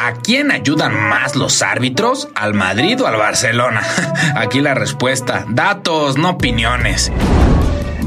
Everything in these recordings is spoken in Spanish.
¿A quién ayudan más los árbitros? ¿Al Madrid o al Barcelona? Aquí la respuesta. Datos, no opiniones.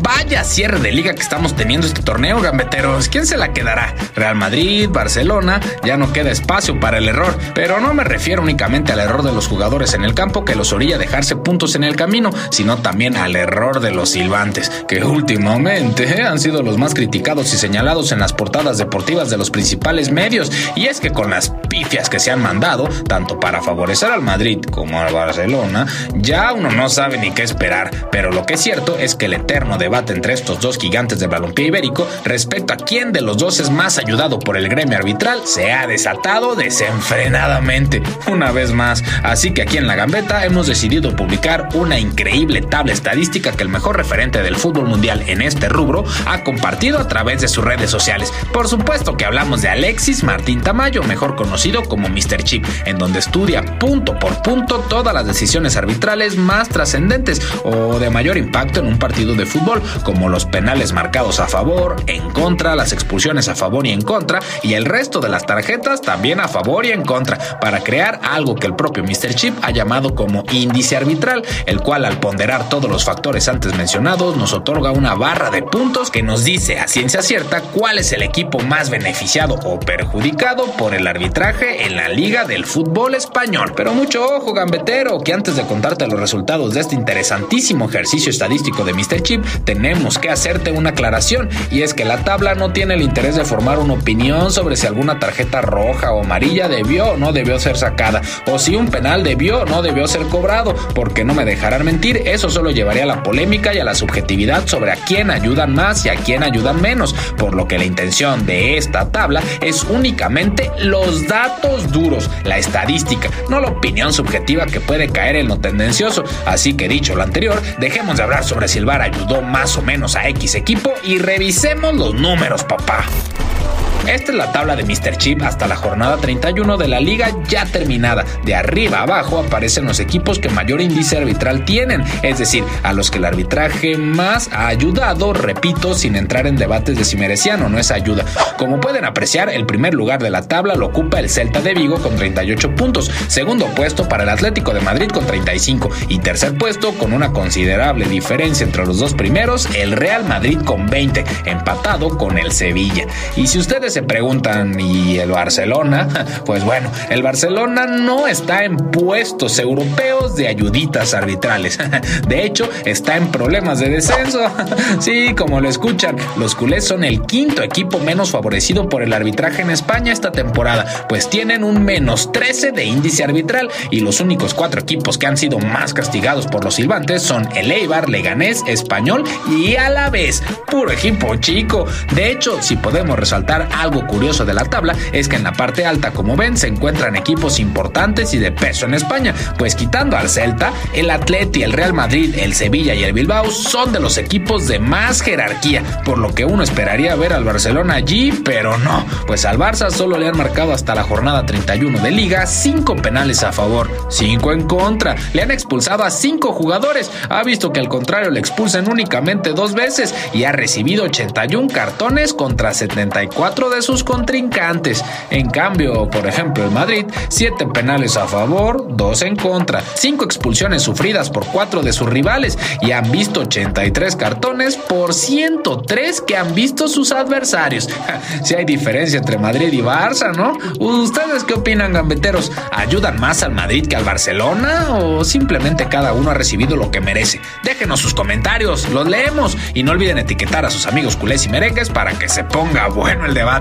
Vaya cierre de liga que estamos teniendo este torneo, gambeteros. ¿Quién se la quedará? Real Madrid, Barcelona, ya no queda espacio para el error. Pero no me refiero únicamente al error de los jugadores en el campo que los orilla a dejarse puntos en el camino, sino también al error de los silbantes, que últimamente han sido los más criticados y señalados en las portadas deportivas de los principales medios. Y es que con las pifias que se han mandado, tanto para favorecer al Madrid como al Barcelona, ya uno no sabe ni qué esperar. Pero lo que es cierto es que el eterno de debate entre estos dos gigantes del balompié ibérico respecto a quién de los dos es más ayudado por el gremio arbitral se ha desatado desenfrenadamente una vez más. Así que aquí en La Gambeta hemos decidido publicar una increíble tabla estadística que el mejor referente del fútbol mundial en este rubro ha compartido a través de sus redes sociales. Por supuesto que hablamos de Alexis Martín Tamayo, mejor conocido como Mr. Chip, en donde estudia punto por punto todas las decisiones arbitrales más trascendentes o de mayor impacto en un partido de fútbol como los penales marcados a favor, en contra, las expulsiones a favor y en contra, y el resto de las tarjetas también a favor y en contra, para crear algo que el propio Mr. Chip ha llamado como índice arbitral, el cual al ponderar todos los factores antes mencionados nos otorga una barra de puntos que nos dice a ciencia cierta cuál es el equipo más beneficiado o perjudicado por el arbitraje en la liga del fútbol español. Pero mucho ojo, gambetero, que antes de contarte los resultados de este interesantísimo ejercicio estadístico de Mr. Chip, tenemos que hacerte una aclaración y es que la tabla no tiene el interés de formar una opinión sobre si alguna tarjeta roja o amarilla debió o no debió ser sacada o si un penal debió o no debió ser cobrado, porque no me dejarán mentir, eso solo llevaría a la polémica y a la subjetividad sobre a quién ayudan más y a quién ayudan menos, por lo que la intención de esta tabla es únicamente los datos duros, la estadística, no la opinión subjetiva que puede caer en lo tendencioso. Así que dicho lo anterior, dejemos de hablar sobre si el VAR ayudó más o menos a X equipo y revisemos los números, papá. Esta es la tabla de Mr. Chip hasta la jornada 31 de la liga ya terminada. De arriba abajo aparecen los equipos que mayor índice arbitral tienen, es decir, a los que el arbitraje más ha ayudado, repito, sin entrar en debates de si merecían o no esa ayuda. Como pueden apreciar, el primer lugar de la tabla lo ocupa el Celta de Vigo con 38 puntos, segundo puesto para el Atlético de Madrid con 35 y tercer puesto con una considerable diferencia entre los dos primeros, el Real Madrid con 20, empatado con el Sevilla. Y si ustedes se preguntan, ¿y el Barcelona? Pues bueno, el Barcelona no está en puestos europeos de ayuditas arbitrales. De hecho, está en problemas de descenso. Sí, como lo escuchan, los culés son el quinto equipo menos favorecido por el arbitraje en España esta temporada, pues tienen un menos 13 de índice arbitral y los únicos cuatro equipos que han sido más castigados por los silbantes son el Eibar, Leganés, Español y Alavés. Puro equipo chico. De hecho, si podemos resaltar algo curioso de la tabla es que en la parte alta, como ven, se encuentran equipos importantes y de peso en España, pues quitando al Celta, el Atleti, el Real Madrid, el Sevilla y el Bilbao son de los equipos de más jerarquía, por lo que uno esperaría ver al Barcelona allí, pero no, pues al Barça solo le han marcado hasta la jornada 31 de liga 5 penales a favor, 5 en contra, le han expulsado a 5 jugadores, ha visto que al contrario le expulsan únicamente dos veces y ha recibido 81 cartones contra 74 de sus contrincantes. En cambio, por ejemplo, el Madrid, 7 penales a favor, 2 en contra, 5 expulsiones sufridas por 4 de sus rivales y han visto 83 cartones por 103 que han visto sus adversarios. Si hay diferencia entre Madrid y Barça, ¿no? ¿Ustedes qué opinan, gambeteros? ¿Ayudan más al Madrid que al Barcelona o simplemente cada uno ha recibido lo que merece? Déjenos sus comentarios, los leemos y no olviden etiquetar a sus amigos culés y merengues para que se ponga bueno el debate.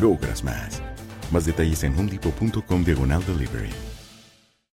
logras más. Más detalles en homedepot.com diagonal delivery.